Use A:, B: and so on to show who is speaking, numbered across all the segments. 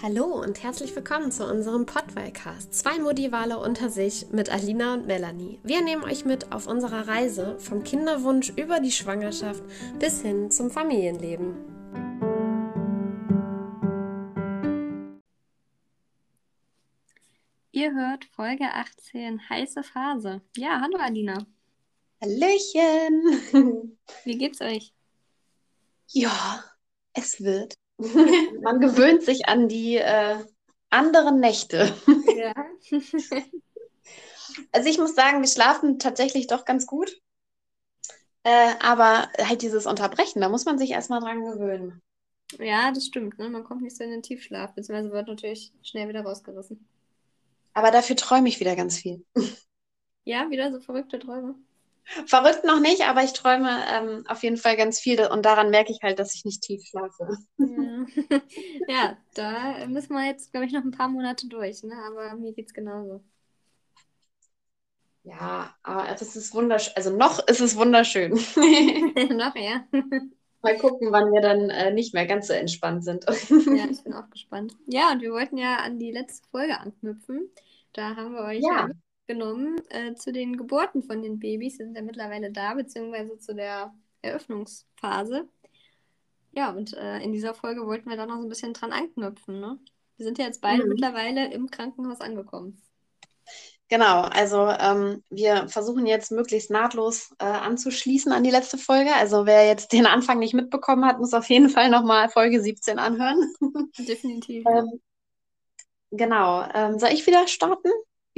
A: Hallo und herzlich willkommen zu unserem Podwellcast. Zwei Modivale unter sich mit Alina und Melanie. Wir nehmen euch mit auf unserer Reise vom Kinderwunsch über die Schwangerschaft bis hin zum Familienleben.
B: Ihr hört Folge 18, heiße Phase. Ja, hallo Alina.
A: Hallöchen!
B: Wie geht's euch?
A: Ja, es wird. Man gewöhnt sich an die äh, anderen Nächte. Ja. also ich muss sagen, wir schlafen tatsächlich doch ganz gut. Äh, aber halt dieses Unterbrechen, da muss man sich erstmal dran gewöhnen.
B: Ja, das stimmt. Ne? Man kommt nicht so in den Tiefschlaf, beziehungsweise wird natürlich schnell wieder rausgerissen.
A: Aber dafür träume ich wieder ganz viel.
B: Ja, wieder so verrückte Träume.
A: Verrückt noch nicht, aber ich träume ähm, auf jeden Fall ganz viel und daran merke ich halt, dass ich nicht tief schlafe.
B: Ja, ja da müssen wir jetzt, glaube ich, noch ein paar Monate durch, ne? aber mir geht es genauso.
A: Ja, aber es ist wunderschön. Also noch ist es wunderschön.
B: noch, ja.
A: Mal gucken, wann wir dann äh, nicht mehr ganz so entspannt sind.
B: ja, ich bin auch gespannt. Ja, und wir wollten ja an die letzte Folge anknüpfen. Da haben wir euch ja, ja genommen äh, zu den Geburten von den Babys. Sie sind ja mittlerweile da, beziehungsweise zu der Eröffnungsphase. Ja, und äh, in dieser Folge wollten wir da noch so ein bisschen dran anknüpfen. Ne? Wir sind ja jetzt beide mhm. mittlerweile im Krankenhaus angekommen.
A: Genau, also ähm, wir versuchen jetzt möglichst nahtlos äh, anzuschließen an die letzte Folge. Also wer jetzt den Anfang nicht mitbekommen hat, muss auf jeden Fall nochmal Folge 17 anhören.
B: Definitiv.
A: ähm, genau. Ähm, soll ich wieder starten?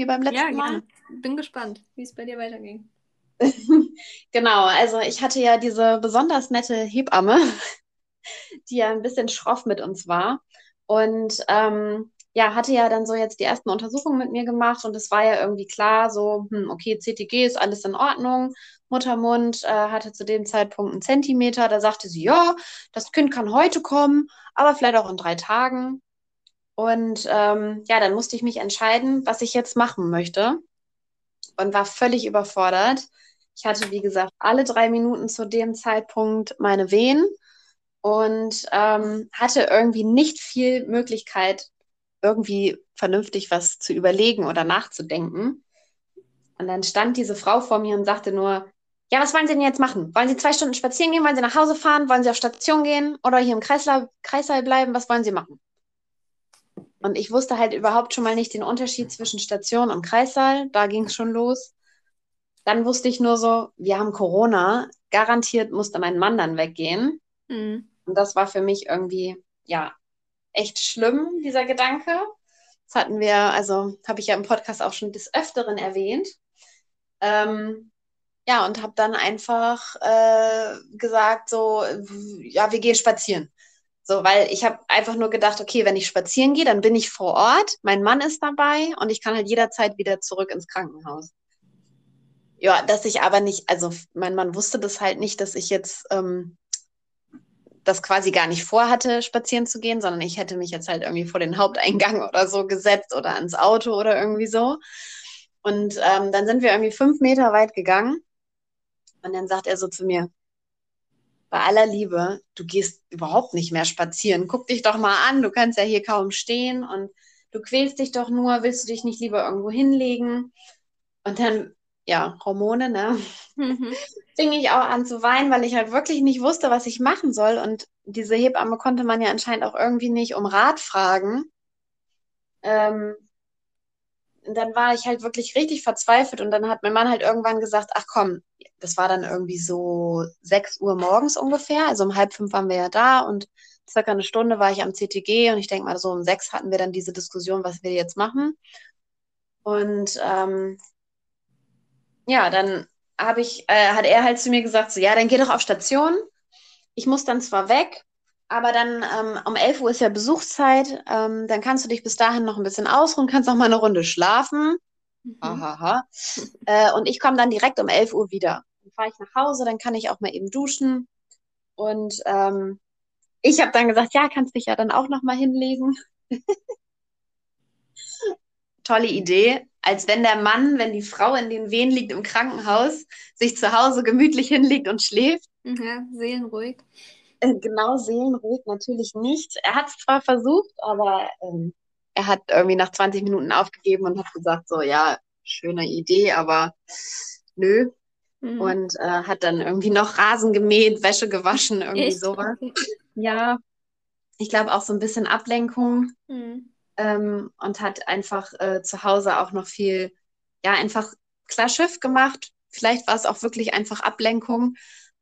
A: Wie beim letzten ja, Mal?
B: Bin gespannt, wie es bei dir weiterging.
A: genau, also ich hatte ja diese besonders nette Hebamme, die ja ein bisschen schroff mit uns war. Und ähm, ja, hatte ja dann so jetzt die ersten Untersuchungen mit mir gemacht und es war ja irgendwie klar, so, hm, okay, CTG ist alles in Ordnung. Muttermund äh, hatte zu dem Zeitpunkt einen Zentimeter. Da sagte sie, ja, das Kind kann heute kommen, aber vielleicht auch in drei Tagen. Und ähm, ja, dann musste ich mich entscheiden, was ich jetzt machen möchte und war völlig überfordert. Ich hatte, wie gesagt, alle drei Minuten zu dem Zeitpunkt meine Wehen und ähm, hatte irgendwie nicht viel Möglichkeit, irgendwie vernünftig was zu überlegen oder nachzudenken. Und dann stand diese Frau vor mir und sagte nur, ja, was wollen Sie denn jetzt machen? Wollen Sie zwei Stunden spazieren gehen? Wollen Sie nach Hause fahren? Wollen Sie auf Station gehen? Oder hier im Kreislauf, Kreißsaal bleiben? Was wollen Sie machen? Und ich wusste halt überhaupt schon mal nicht den Unterschied zwischen Station und Kreissaal. Da ging es schon los. Dann wusste ich nur so, wir haben Corona. Garantiert musste mein Mann dann weggehen. Mhm. Und das war für mich irgendwie, ja, echt schlimm, dieser Gedanke. Das hatten wir, also habe ich ja im Podcast auch schon des Öfteren erwähnt. Ähm, ja, und habe dann einfach äh, gesagt, so, ja, wir gehen spazieren. So, weil ich habe einfach nur gedacht, okay, wenn ich spazieren gehe, dann bin ich vor Ort, mein Mann ist dabei und ich kann halt jederzeit wieder zurück ins Krankenhaus. Ja, dass ich aber nicht, also mein Mann wusste das halt nicht, dass ich jetzt ähm, das quasi gar nicht vorhatte, spazieren zu gehen, sondern ich hätte mich jetzt halt irgendwie vor den Haupteingang oder so gesetzt oder ans Auto oder irgendwie so. Und ähm, dann sind wir irgendwie fünf Meter weit gegangen und dann sagt er so zu mir, bei aller Liebe, du gehst überhaupt nicht mehr spazieren. Guck dich doch mal an, du kannst ja hier kaum stehen und du quälst dich doch nur, willst du dich nicht lieber irgendwo hinlegen? Und dann, ja, Hormone, ne? Mhm. Fing ich auch an zu weinen, weil ich halt wirklich nicht wusste, was ich machen soll. Und diese Hebamme konnte man ja anscheinend auch irgendwie nicht um Rat fragen. Ähm, dann war ich halt wirklich richtig verzweifelt und dann hat mein Mann halt irgendwann gesagt, ach komm, das war dann irgendwie so 6 Uhr morgens ungefähr, also um halb fünf waren wir ja da und circa eine Stunde war ich am CTG und ich denke mal so um sechs hatten wir dann diese Diskussion, was wir jetzt machen. Und ähm, ja, dann habe ich, äh, hat er halt zu mir gesagt, so ja, dann geh doch auf Station. Ich muss dann zwar weg, aber dann ähm, um 11 Uhr ist ja Besuchszeit. Ähm, dann kannst du dich bis dahin noch ein bisschen ausruhen, kannst noch mal eine Runde schlafen. Mhm. Aha. Äh, und ich komme dann direkt um 11 Uhr wieder. Dann fahre ich nach Hause, dann kann ich auch mal eben duschen. Und ähm, ich habe dann gesagt, ja, kannst dich ja dann auch noch mal hinlegen. Tolle Idee. Als wenn der Mann, wenn die Frau in den Wehen liegt im Krankenhaus, sich zu Hause gemütlich hinlegt und schläft.
B: Ja, seelenruhig.
A: Äh, genau seelenruhig natürlich nicht. Er hat es zwar versucht, aber ähm, er hat irgendwie nach 20 Minuten aufgegeben und hat gesagt, so ja, schöne Idee, aber nö. Mhm. Und äh, hat dann irgendwie noch Rasen gemäht, Wäsche gewaschen, irgendwie Echt? sowas. Ja, ich glaube auch so ein bisschen Ablenkung mhm. ähm, und hat einfach äh, zu Hause auch noch viel, ja, einfach klar Schiff gemacht. Vielleicht war es auch wirklich einfach Ablenkung,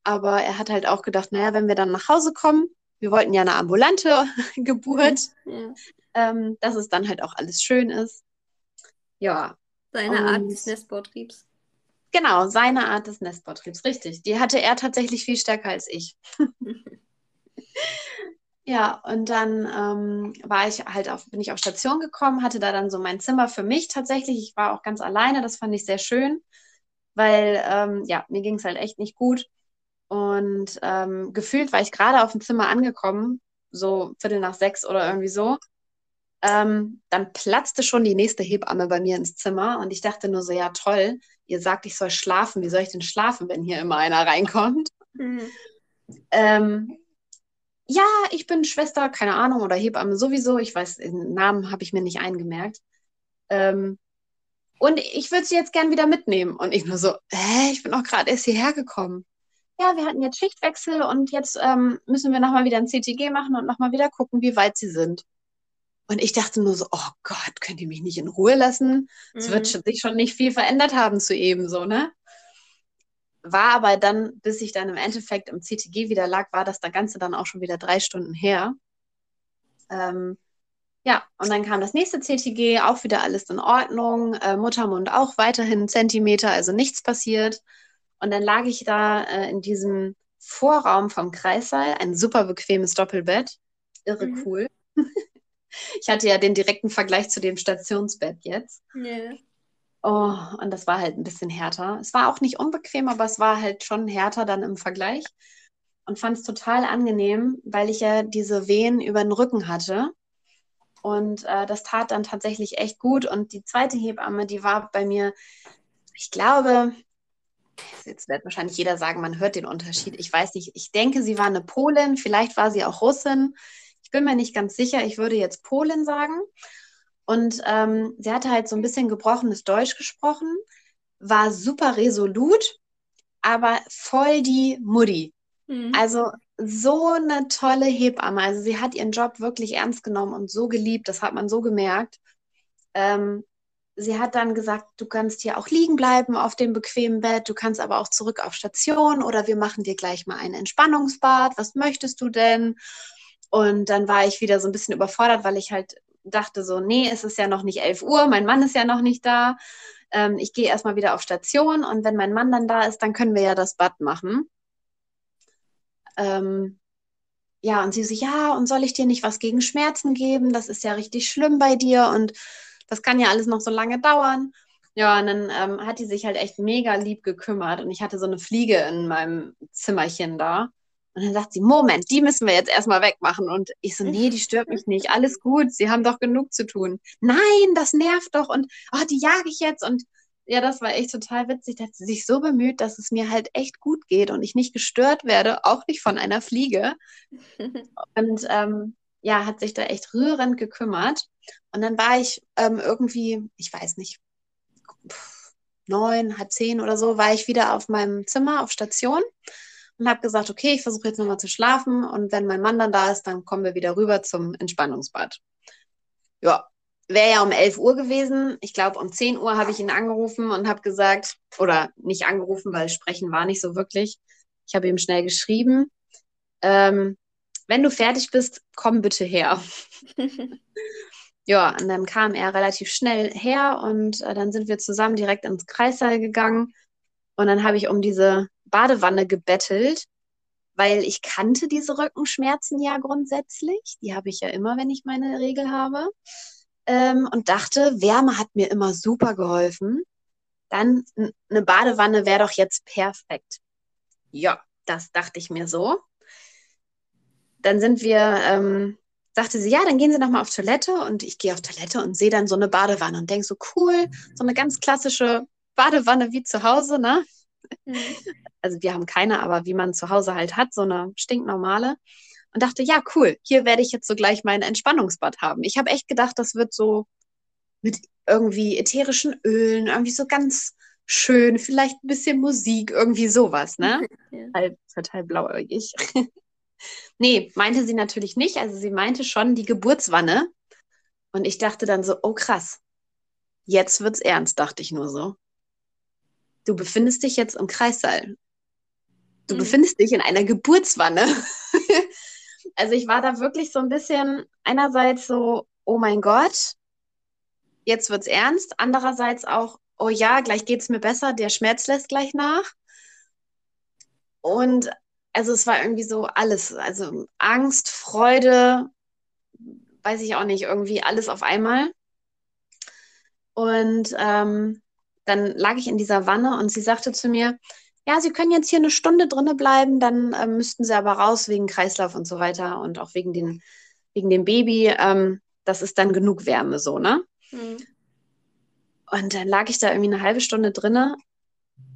A: aber er hat halt auch gedacht, naja, wenn wir dann nach Hause kommen, wir wollten ja eine ambulante Geburt, ja. ähm, dass es dann halt auch alles schön ist. Ja.
B: Seine Art des Nestbautriebs.
A: Genau, seine Art des Nestbautriebs, richtig. Die hatte er tatsächlich viel stärker als ich. ja, und dann ähm, war ich halt auf, bin ich auf Station gekommen, hatte da dann so mein Zimmer für mich tatsächlich. Ich war auch ganz alleine, das fand ich sehr schön, weil ähm, ja, mir ging es halt echt nicht gut. Und ähm, gefühlt war ich gerade auf dem Zimmer angekommen, so Viertel nach sechs oder irgendwie so. Ähm, dann platzte schon die nächste Hebamme bei mir ins Zimmer und ich dachte nur so, ja toll, ihr sagt, ich soll schlafen. Wie soll ich denn schlafen, wenn hier immer einer reinkommt? Mhm. Ähm, ja, ich bin Schwester, keine Ahnung, oder Hebamme sowieso. Ich weiß, den Namen habe ich mir nicht eingemerkt. Ähm, und ich würde sie jetzt gern wieder mitnehmen. Und ich nur so, hä, ich bin auch gerade erst hierher gekommen. Ja, wir hatten jetzt Schichtwechsel und jetzt ähm, müssen wir nochmal wieder ein CTG machen und nochmal wieder gucken, wie weit sie sind. Und ich dachte nur so, oh Gott, könnt ihr mich nicht in Ruhe lassen? Es mhm. wird sich schon nicht viel verändert haben zu eben so, ne? War aber dann, bis ich dann im Endeffekt im CTG wieder lag, war das Ganze dann auch schon wieder drei Stunden her. Ähm, ja, und dann kam das nächste CTG, auch wieder alles in Ordnung. Äh, Muttermund auch weiterhin Zentimeter, also nichts passiert. Und dann lag ich da äh, in diesem Vorraum vom Kreissaal, ein super bequemes Doppelbett. Irre mhm. cool. Ich hatte ja den direkten Vergleich zu dem Stationsbett jetzt. Yeah. Oh, und das war halt ein bisschen härter. Es war auch nicht unbequem, aber es war halt schon härter dann im Vergleich. Und fand es total angenehm, weil ich ja diese Wehen über den Rücken hatte. Und äh, das tat dann tatsächlich echt gut. Und die zweite Hebamme, die war bei mir, ich glaube, jetzt wird wahrscheinlich jeder sagen, man hört den Unterschied. Ich weiß nicht, ich denke, sie war eine Polin, vielleicht war sie auch Russin. Ich bin mir nicht ganz sicher, ich würde jetzt Polin sagen. Und ähm, sie hatte halt so ein bisschen gebrochenes Deutsch gesprochen, war super resolut, aber voll die Mutti. Mhm. Also so eine tolle Hebamme. Also sie hat ihren Job wirklich ernst genommen und so geliebt, das hat man so gemerkt. Ähm, sie hat dann gesagt, du kannst hier auch liegen bleiben auf dem bequemen Bett, du kannst aber auch zurück auf Station oder wir machen dir gleich mal ein Entspannungsbad. Was möchtest du denn? Und dann war ich wieder so ein bisschen überfordert, weil ich halt dachte so, nee, es ist ja noch nicht 11 Uhr, mein Mann ist ja noch nicht da. Ähm, ich gehe erstmal wieder auf Station und wenn mein Mann dann da ist, dann können wir ja das Bad machen. Ähm, ja, und sie so, ja, und soll ich dir nicht was gegen Schmerzen geben? Das ist ja richtig schlimm bei dir und das kann ja alles noch so lange dauern. Ja, und dann ähm, hat die sich halt echt mega lieb gekümmert und ich hatte so eine Fliege in meinem Zimmerchen da. Und dann sagt sie, Moment, die müssen wir jetzt erstmal wegmachen. Und ich so, nee, die stört mich nicht. Alles gut, sie haben doch genug zu tun. Nein, das nervt doch. Und oh, die jage ich jetzt. Und ja, das war echt total witzig, dass sie sich so bemüht, dass es mir halt echt gut geht und ich nicht gestört werde, auch nicht von einer Fliege. und ähm, ja, hat sich da echt rührend gekümmert. Und dann war ich ähm, irgendwie, ich weiß nicht, neun, halb zehn oder so, war ich wieder auf meinem Zimmer auf Station und habe gesagt, okay, ich versuche jetzt nochmal zu schlafen und wenn mein Mann dann da ist, dann kommen wir wieder rüber zum Entspannungsbad. Ja, wäre ja um 11 Uhr gewesen. Ich glaube, um 10 Uhr habe ich ihn angerufen und habe gesagt, oder nicht angerufen, weil sprechen war nicht so wirklich. Ich habe ihm schnell geschrieben, ähm, wenn du fertig bist, komm bitte her. ja, und dann kam er relativ schnell her und äh, dann sind wir zusammen direkt ins Kreissaal gegangen. Und dann habe ich um diese Badewanne gebettelt, weil ich kannte diese Rückenschmerzen ja grundsätzlich. Die habe ich ja immer, wenn ich meine Regel habe. Ähm, und dachte, Wärme hat mir immer super geholfen. Dann eine Badewanne wäre doch jetzt perfekt. Ja, das dachte ich mir so. Dann sind wir, ähm, sagte sie, ja, dann gehen Sie nochmal auf Toilette und ich gehe auf Toilette und sehe dann so eine Badewanne und denke so, cool, so eine ganz klassische Badewanne wie zu Hause, ne? Mhm. Also wir haben keine, aber wie man zu Hause halt hat, so eine stinknormale. Und dachte, ja, cool, hier werde ich jetzt so gleich mein Entspannungsbad haben. Ich habe echt gedacht, das wird so mit irgendwie ätherischen Ölen, irgendwie so ganz schön, vielleicht ein bisschen Musik, irgendwie sowas, ne? Ja. Halt, total blauäugig. nee, meinte sie natürlich nicht. Also sie meinte schon die Geburtswanne. Und ich dachte dann so, oh krass, jetzt wird's ernst, dachte ich nur so. Du befindest dich jetzt im Kreissaal. Du mhm. befindest dich in einer Geburtswanne. also ich war da wirklich so ein bisschen einerseits so, oh mein Gott, jetzt wird's ernst. Andererseits auch, oh ja, gleich geht's mir besser, der Schmerz lässt gleich nach. Und also es war irgendwie so alles, also Angst, Freude, weiß ich auch nicht, irgendwie alles auf einmal. Und ähm, dann lag ich in dieser Wanne und sie sagte zu mir, ja, Sie können jetzt hier eine Stunde drinne bleiben, dann äh, müssten Sie aber raus wegen Kreislauf und so weiter und auch wegen, den, wegen dem Baby. Ähm, das ist dann genug Wärme so, ne? Mhm. Und dann lag ich da irgendwie eine halbe Stunde drinne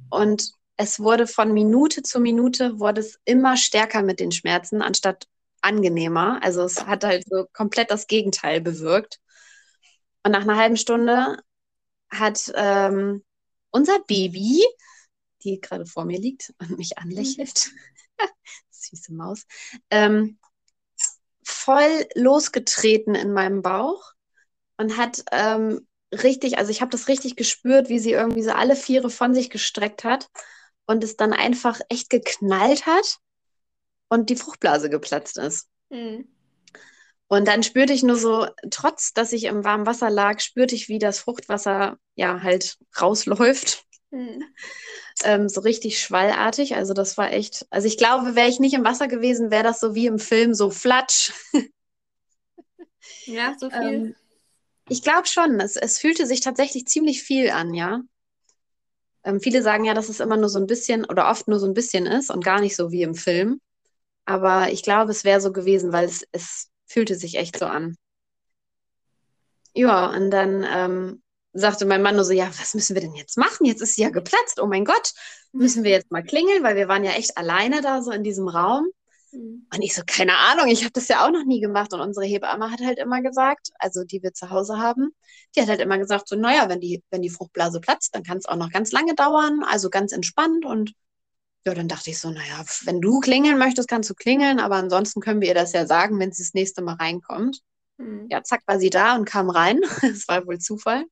A: und es wurde von Minute zu Minute wurde es immer stärker mit den Schmerzen, anstatt angenehmer. Also es hat halt so komplett das Gegenteil bewirkt. Und nach einer halben Stunde hat ähm, unser Baby, die gerade vor mir liegt und mich anlächelt, süße Maus, ähm, voll losgetreten in meinem Bauch und hat ähm, richtig, also ich habe das richtig gespürt, wie sie irgendwie so alle Viere von sich gestreckt hat und es dann einfach echt geknallt hat und die Fruchtblase geplatzt ist. Mhm. Und dann spürte ich nur so, trotz dass ich im warmen Wasser lag, spürte ich, wie das Fruchtwasser ja halt rausläuft. Mhm. Ähm, so richtig schwallartig. Also das war echt, also ich glaube, wäre ich nicht im Wasser gewesen, wäre das so wie im Film, so flatsch.
B: ja, so viel. Ähm,
A: ich glaube schon. Es, es fühlte sich tatsächlich ziemlich viel an, ja. Ähm, viele sagen ja, dass es immer nur so ein bisschen oder oft nur so ein bisschen ist und gar nicht so wie im Film. Aber ich glaube, es wäre so gewesen, weil es, es fühlte sich echt so an. Ja, und dann ähm, sagte mein Mann nur so, ja, was müssen wir denn jetzt machen? Jetzt ist sie ja geplatzt. Oh mein Gott, müssen wir jetzt mal klingeln, weil wir waren ja echt alleine da so in diesem Raum. Mhm. Und ich so, keine Ahnung, ich habe das ja auch noch nie gemacht. Und unsere Hebamme hat halt immer gesagt, also die wir zu Hause haben, die hat halt immer gesagt, so, naja, wenn die, wenn die Fruchtblase platzt, dann kann es auch noch ganz lange dauern, also ganz entspannt. Und ja, dann dachte ich so, naja, wenn du klingeln möchtest, kannst du klingeln, aber ansonsten können wir ihr das ja sagen, wenn sie das nächste Mal reinkommt. Mhm. Ja, zack, war sie da und kam rein. Das war wohl Zufall.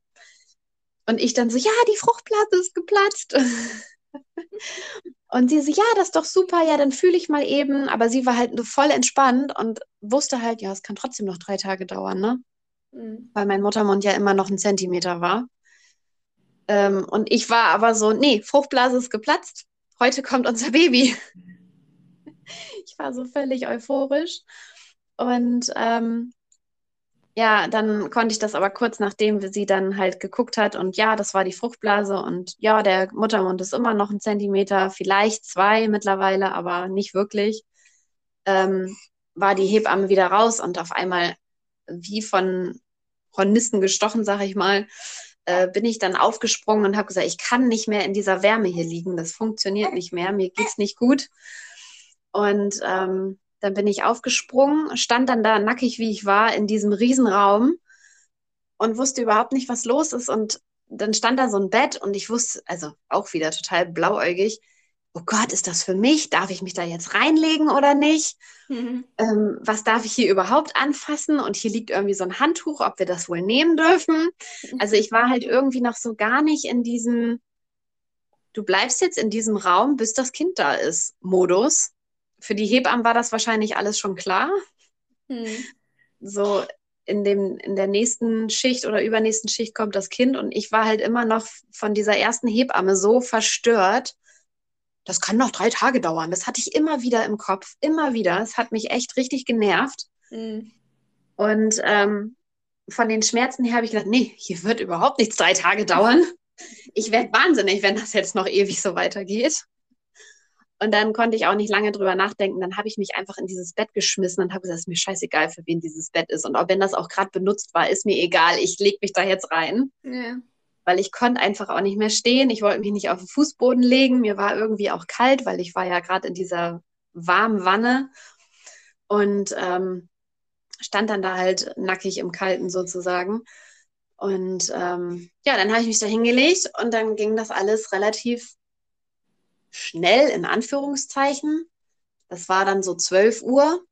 A: Und ich dann so, ja, die Fruchtblase ist geplatzt. Und sie so, ja, das ist doch super, ja, dann fühle ich mal eben. Aber sie war halt voll entspannt und wusste halt, ja, es kann trotzdem noch drei Tage dauern, ne? Mhm. Weil mein Muttermund ja immer noch ein Zentimeter war. Ähm, und ich war aber so, nee, Fruchtblase ist geplatzt. Heute kommt unser Baby. ich war so völlig euphorisch. Und ähm, ja, dann konnte ich das aber kurz nachdem sie dann halt geguckt hat und ja, das war die Fruchtblase und ja, der Muttermund ist immer noch ein Zentimeter, vielleicht zwei mittlerweile, aber nicht wirklich, ähm, war die Hebamme wieder raus und auf einmal wie von Hornissen gestochen, sag ich mal, äh, bin ich dann aufgesprungen und habe gesagt, ich kann nicht mehr in dieser Wärme hier liegen, das funktioniert nicht mehr, mir geht's nicht gut. Und ähm, dann bin ich aufgesprungen, stand dann da nackig, wie ich war, in diesem Riesenraum und wusste überhaupt nicht, was los ist. Und dann stand da so ein Bett und ich wusste, also auch wieder total blauäugig, oh Gott, ist das für mich? Darf ich mich da jetzt reinlegen oder nicht? Mhm. Ähm, was darf ich hier überhaupt anfassen? Und hier liegt irgendwie so ein Handtuch, ob wir das wohl nehmen dürfen. Also ich war halt irgendwie noch so gar nicht in diesem, du bleibst jetzt in diesem Raum, bis das Kind da ist, Modus für die Hebammen war das wahrscheinlich alles schon klar. Hm. So in, dem, in der nächsten Schicht oder übernächsten Schicht kommt das Kind und ich war halt immer noch von dieser ersten Hebamme so verstört. Das kann noch drei Tage dauern. Das hatte ich immer wieder im Kopf, immer wieder. Es hat mich echt richtig genervt. Hm. Und ähm, von den Schmerzen her habe ich gedacht, nee, hier wird überhaupt nichts drei Tage dauern. Ich werde wahnsinnig, wenn das jetzt noch ewig so weitergeht. Und dann konnte ich auch nicht lange drüber nachdenken. Dann habe ich mich einfach in dieses Bett geschmissen und habe gesagt, es ist mir scheißegal, für wen dieses Bett ist. Und auch wenn das auch gerade benutzt war, ist mir egal. Ich lege mich da jetzt rein. Ja. weil ich konnte einfach auch nicht mehr stehen. Ich wollte mich nicht auf den Fußboden legen. Mir war irgendwie auch kalt, weil ich war ja gerade in dieser warmen Wanne und ähm, stand dann da halt nackig im Kalten sozusagen. Und ähm, ja, dann habe ich mich da hingelegt und dann ging das alles relativ schnell, in Anführungszeichen. Das war dann so 12 Uhr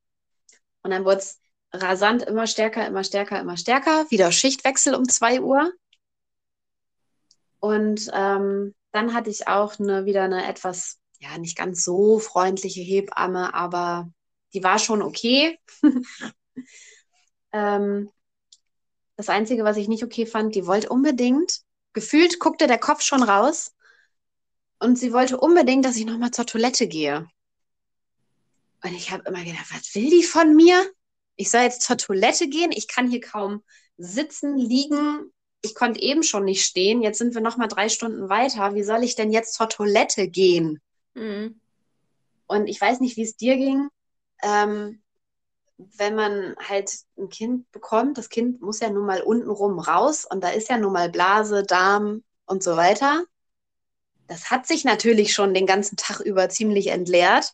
A: und dann wurde es rasant immer stärker, immer stärker, immer stärker. Wieder Schichtwechsel um 2 Uhr. Und ähm, dann hatte ich auch eine, wieder eine etwas, ja, nicht ganz so freundliche Hebamme, aber die war schon okay. ähm, das Einzige, was ich nicht okay fand, die wollte unbedingt, gefühlt guckte der Kopf schon raus und sie wollte unbedingt, dass ich nochmal zur Toilette gehe. Und ich habe immer gedacht, was will die von mir? Ich soll jetzt zur Toilette gehen, ich kann hier kaum sitzen, liegen, ich konnte eben schon nicht stehen, jetzt sind wir noch mal drei Stunden weiter. Wie soll ich denn jetzt zur Toilette gehen? Mhm. Und ich weiß nicht, wie es dir ging. Ähm, wenn man halt ein Kind bekommt, das Kind muss ja nun mal untenrum raus und da ist ja nun mal Blase, Darm und so weiter. Das hat sich natürlich schon den ganzen Tag über ziemlich entleert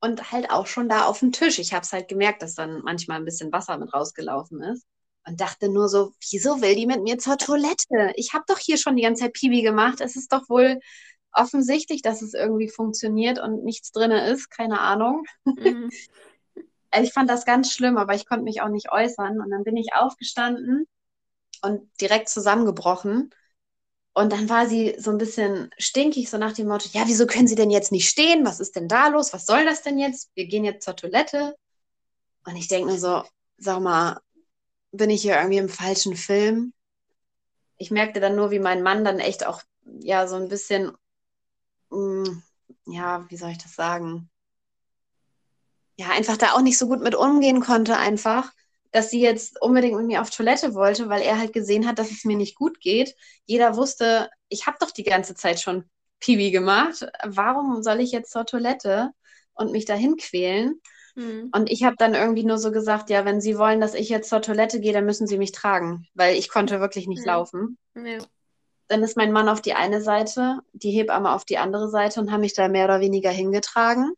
A: und halt auch schon da auf dem Tisch. Ich habe es halt gemerkt, dass dann manchmal ein bisschen Wasser mit rausgelaufen ist und dachte nur so, wieso will die mit mir zur Toilette? Ich habe doch hier schon die ganze Zeit Pibi gemacht. Es ist doch wohl offensichtlich, dass es irgendwie funktioniert und nichts drin ist. Keine Ahnung. Mhm. ich fand das ganz schlimm, aber ich konnte mich auch nicht äußern. Und dann bin ich aufgestanden und direkt zusammengebrochen. Und dann war sie so ein bisschen stinkig, so nach dem Motto, ja, wieso können Sie denn jetzt nicht stehen? Was ist denn da los? Was soll das denn jetzt? Wir gehen jetzt zur Toilette. Und ich denke mir so, sag mal, bin ich hier irgendwie im falschen Film. Ich merkte dann nur, wie mein Mann dann echt auch, ja, so ein bisschen, mh, mm, ja, wie soll ich das sagen? Ja, einfach da auch nicht so gut mit umgehen konnte, einfach, dass sie jetzt unbedingt mit mir auf Toilette wollte, weil er halt gesehen hat, dass es mir nicht gut geht. Jeder wusste, ich habe doch die ganze Zeit schon Pibi gemacht. Warum soll ich jetzt zur Toilette und mich dahin quälen? Mhm. Und ich habe dann irgendwie nur so gesagt, ja, wenn Sie wollen, dass ich jetzt zur Toilette gehe, dann müssen Sie mich tragen, weil ich konnte wirklich nicht ja. laufen. Ja. Dann ist mein Mann auf die eine Seite, die Hebamme auf die andere Seite und haben mich da mehr oder weniger hingetragen.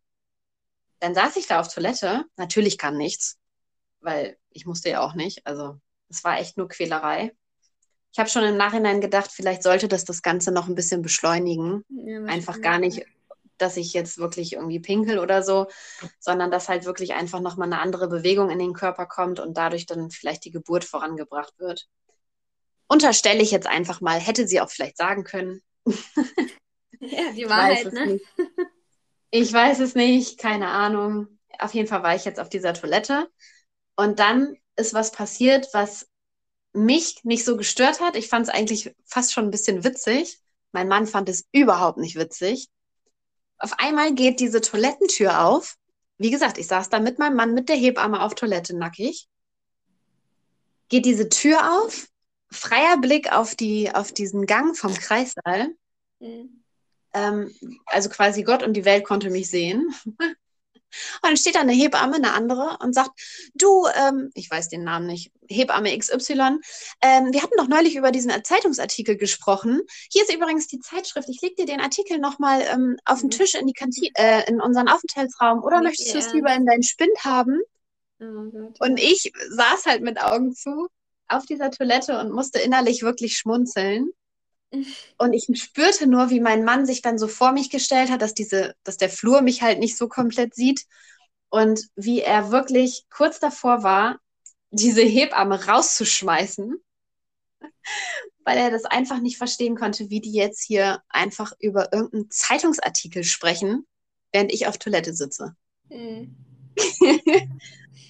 A: Dann saß ich da auf Toilette. Natürlich kann nichts, weil ich musste ja auch nicht. Also es war echt nur Quälerei. Ich habe schon im Nachhinein gedacht, vielleicht sollte das das Ganze noch ein bisschen beschleunigen. Ja, Einfach gar nicht dass ich jetzt wirklich irgendwie pinkel oder so, sondern dass halt wirklich einfach nochmal eine andere Bewegung in den Körper kommt und dadurch dann vielleicht die Geburt vorangebracht wird. Unterstelle ich jetzt einfach mal, hätte sie auch vielleicht sagen können.
B: Ja, die Wahrheit, ne?
A: Nicht. Ich weiß es nicht, keine Ahnung. Auf jeden Fall war ich jetzt auf dieser Toilette und dann ist was passiert, was mich nicht so gestört hat. Ich fand es eigentlich fast schon ein bisschen witzig. Mein Mann fand es überhaupt nicht witzig. Auf einmal geht diese Toilettentür auf. Wie gesagt, ich saß da mit meinem Mann mit der Hebamme auf Toilette nackig. Geht diese Tür auf, freier Blick auf, die, auf diesen Gang vom Kreissaal. Mhm. Ähm, also quasi Gott und die Welt konnte mich sehen. Und dann steht da eine Hebamme, eine andere, und sagt, du, ähm, ich weiß den Namen nicht, Hebamme XY, ähm, wir hatten doch neulich über diesen Zeitungsartikel gesprochen. Hier ist übrigens die Zeitschrift. Ich leg dir den Artikel nochmal ähm, auf den mhm. Tisch in die Kantine, äh, in unseren Aufenthaltsraum. Oder nicht möchtest du es lieber in deinen Spind haben? Oh und ich saß halt mit Augen zu auf dieser Toilette und musste innerlich wirklich schmunzeln. Und ich spürte nur, wie mein Mann sich dann so vor mich gestellt hat, dass diese, dass der Flur mich halt nicht so komplett sieht. Und wie er wirklich kurz davor war, diese Hebamme rauszuschmeißen, weil er das einfach nicht verstehen konnte, wie die jetzt hier einfach über irgendeinen Zeitungsartikel sprechen, während ich auf Toilette sitze. Mhm.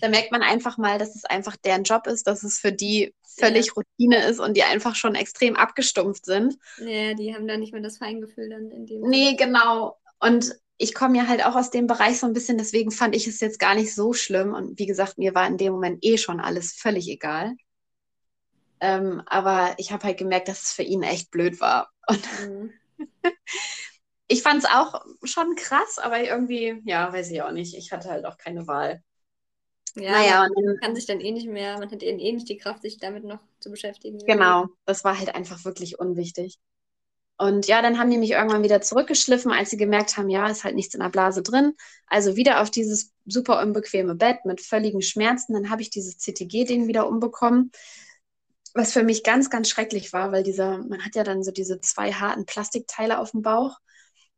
A: da merkt man einfach mal, dass es einfach deren Job ist, dass es für die völlig ja. Routine ist und die einfach schon extrem abgestumpft sind.
B: Ja, die haben da nicht mehr das Feingefühl dann in dem.
A: Nee, genau. Und ich komme ja halt auch aus dem Bereich so ein bisschen, deswegen fand ich es jetzt gar nicht so schlimm. Und wie gesagt, mir war in dem Moment eh schon alles völlig egal. Ähm, aber ich habe halt gemerkt, dass es für ihn echt blöd war. Und mhm. ich fand es auch schon krass, aber irgendwie, ja, weiß ich auch nicht. Ich hatte halt auch keine Wahl.
B: Ja, naja, man dann, kann sich dann eh nicht mehr, man hat eh nicht die Kraft, sich damit noch zu beschäftigen.
A: Genau, das war halt einfach wirklich unwichtig. Und ja, dann haben die mich irgendwann wieder zurückgeschliffen, als sie gemerkt haben, ja, ist halt nichts in der Blase drin. Also wieder auf dieses super unbequeme Bett mit völligen Schmerzen. Dann habe ich dieses CTG-Ding wieder umbekommen, was für mich ganz, ganz schrecklich war, weil dieser, man hat ja dann so diese zwei harten Plastikteile auf dem Bauch.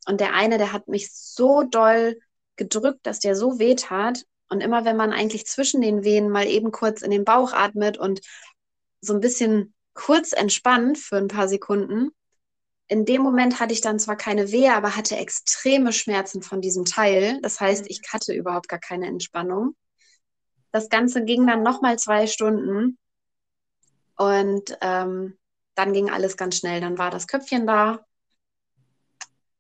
A: Und der eine, der hat mich so doll gedrückt, dass der so weh tat. Und immer wenn man eigentlich zwischen den Wehen mal eben kurz in den Bauch atmet und so ein bisschen kurz entspannt für ein paar Sekunden, in dem Moment hatte ich dann zwar keine Wehe, aber hatte extreme Schmerzen von diesem Teil. Das heißt, ich hatte überhaupt gar keine Entspannung. Das Ganze ging dann nochmal zwei Stunden und ähm, dann ging alles ganz schnell. Dann war das Köpfchen da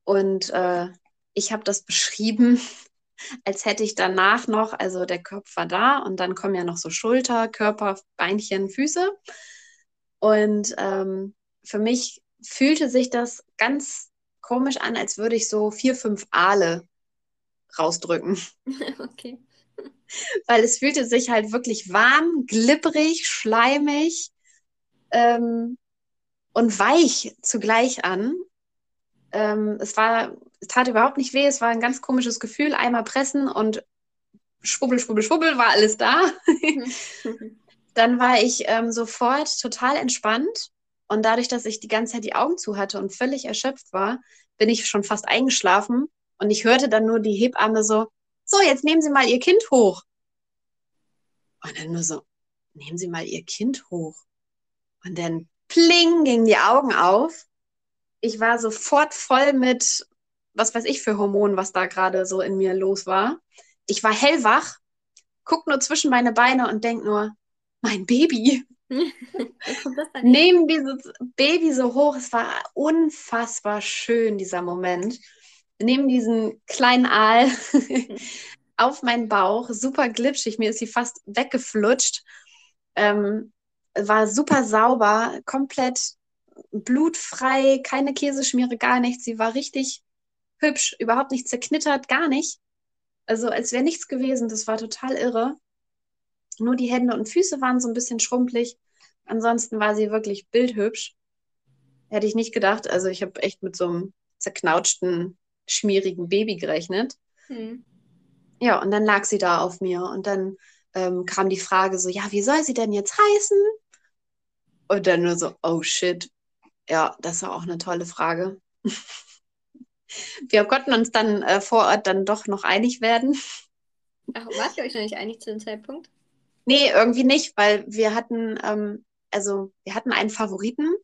A: und äh, ich habe das beschrieben, als hätte ich danach noch, also der Kopf war da und dann kommen ja noch so Schulter, Körper, Beinchen, Füße. Und ähm, für mich fühlte sich das ganz komisch an, als würde ich so vier, fünf Aale rausdrücken. Okay. Weil es fühlte sich halt wirklich warm, glibberig, schleimig ähm, und weich zugleich an. Ähm, es war, es tat überhaupt nicht weh, es war ein ganz komisches Gefühl. Einmal pressen und schwubbel, schwubbel, schwubbel war alles da. Dann war ich ähm, sofort total entspannt und dadurch, dass ich die ganze Zeit die Augen zu hatte und völlig erschöpft war, bin ich schon fast eingeschlafen und ich hörte dann nur die Hebamme so, so, jetzt nehmen Sie mal Ihr Kind hoch. Und dann nur so, nehmen Sie mal Ihr Kind hoch. Und dann pling gingen die Augen auf. Ich war sofort voll mit, was weiß ich für Hormonen, was da gerade so in mir los war. Ich war hellwach, guck nur zwischen meine Beine und denk nur, mein Baby. Nehmen dieses Baby so hoch. Es war unfassbar schön, dieser Moment. Nehmen diesen kleinen Aal auf meinen Bauch, super glitschig. Mir ist sie fast weggeflutscht. Ähm, war super sauber, komplett blutfrei, keine Käseschmiere, gar nichts. Sie war richtig hübsch, überhaupt nicht zerknittert, gar nicht. Also als wäre nichts gewesen. Das war total irre. Nur die Hände und Füße waren so ein bisschen schrumpelig. Ansonsten war sie wirklich bildhübsch. Hätte ich nicht gedacht. Also ich habe echt mit so einem zerknautschten, schmierigen Baby gerechnet. Hm. Ja, und dann lag sie da auf mir. Und dann ähm, kam die Frage so, ja, wie soll sie denn jetzt heißen? Und dann nur so, oh shit. Ja, das war auch eine tolle Frage. Wir konnten uns dann äh, vor Ort dann doch noch einig werden.
B: Ach, wart ihr euch noch nicht einig zu dem Zeitpunkt?
A: Nee, irgendwie nicht, weil wir hatten, ähm, also wir hatten einen Favoriten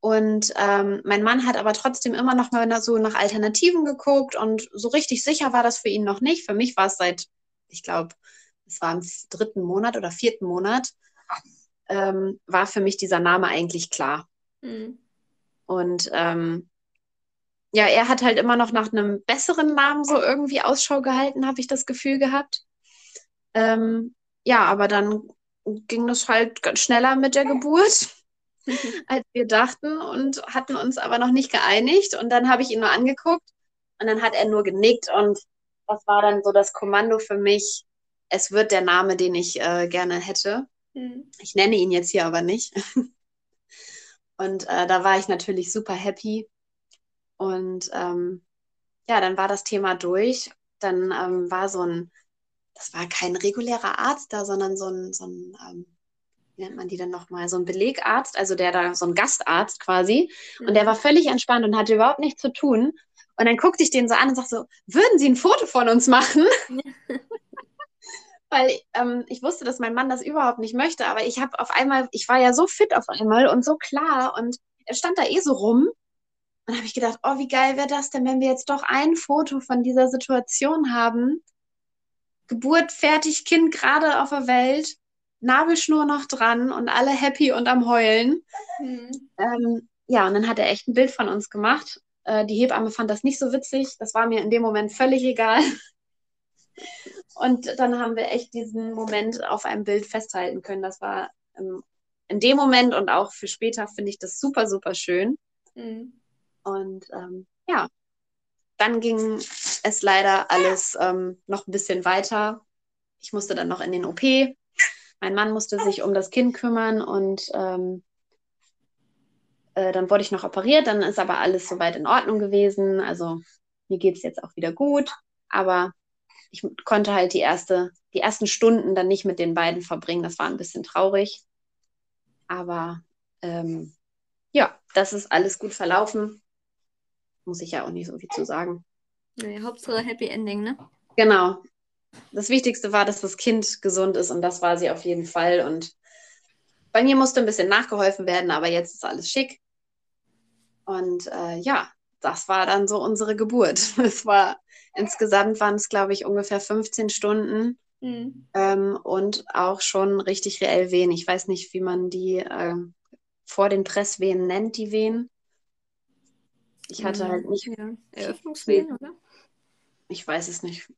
A: und ähm, mein Mann hat aber trotzdem immer noch mal so nach Alternativen geguckt und so richtig sicher war das für ihn noch nicht. Für mich war es seit, ich glaube, es war im dritten Monat oder vierten Monat, ähm, war für mich dieser Name eigentlich klar. Mhm. Und ähm, ja, er hat halt immer noch nach einem besseren Namen so irgendwie Ausschau gehalten, habe ich das Gefühl gehabt. Ähm, ja, aber dann ging das halt ganz schneller mit der Geburt, als wir dachten und hatten uns aber noch nicht geeinigt. Und dann habe ich ihn nur angeguckt und dann hat er nur genickt und das war dann so das Kommando für mich. Es wird der Name, den ich äh, gerne hätte. Mhm. Ich nenne ihn jetzt hier aber nicht. Und äh, da war ich natürlich super happy. Und ähm, ja, dann war das Thema durch. Dann ähm, war so ein das war kein regulärer Arzt da, sondern so ein, so ein ähm, wie nennt man die denn nochmal, so ein Belegarzt, also der da, so ein Gastarzt quasi. Mhm. Und der mhm. war völlig entspannt und hatte überhaupt nichts zu tun. Und dann guckte ich den so an und sagte so, würden Sie ein Foto von uns machen? Weil ähm, ich wusste, dass mein Mann das überhaupt nicht möchte, aber ich habe auf einmal, ich war ja so fit auf einmal und so klar und er stand da eh so rum. Und dann habe ich gedacht, oh, wie geil wäre das denn, wenn wir jetzt doch ein Foto von dieser Situation haben, Geburt fertig, Kind gerade auf der Welt, Nabelschnur noch dran und alle happy und am Heulen. Mhm. Ähm, ja, und dann hat er echt ein Bild von uns gemacht. Äh, die Hebamme fand das nicht so witzig. Das war mir in dem Moment völlig egal. Und dann haben wir echt diesen Moment auf einem Bild festhalten können. Das war ähm, in dem Moment und auch für später finde ich das super, super schön. Mhm. Und ähm, ja, dann ging es leider alles ähm, noch ein bisschen weiter. ich musste dann noch in den OP. Mein Mann musste sich um das Kind kümmern und ähm, äh, dann wurde ich noch operiert. Dann ist aber alles soweit in Ordnung gewesen. Also mir geht es jetzt auch wieder gut. Aber ich konnte halt die, erste, die ersten Stunden dann nicht mit den beiden verbringen. Das war ein bisschen traurig. Aber ähm, ja, das ist alles gut verlaufen. Muss ich ja auch nicht so viel zu sagen.
B: Nee, Hauptsache Happy Ending, ne?
A: Genau. Das Wichtigste war, dass das Kind gesund ist und das war sie auf jeden Fall. Und bei mir musste ein bisschen nachgeholfen werden, aber jetzt ist alles schick. Und äh, ja, das war dann so unsere Geburt. Es war insgesamt waren es, glaube ich, ungefähr 15 Stunden mhm. ähm, und auch schon richtig reell Wehen. Ich weiß nicht, wie man die äh, vor den Presswehen nennt, die Wehen. Ich hatte halt nicht. Ja. Eröffnungswehen, oder? Ich weiß es nicht.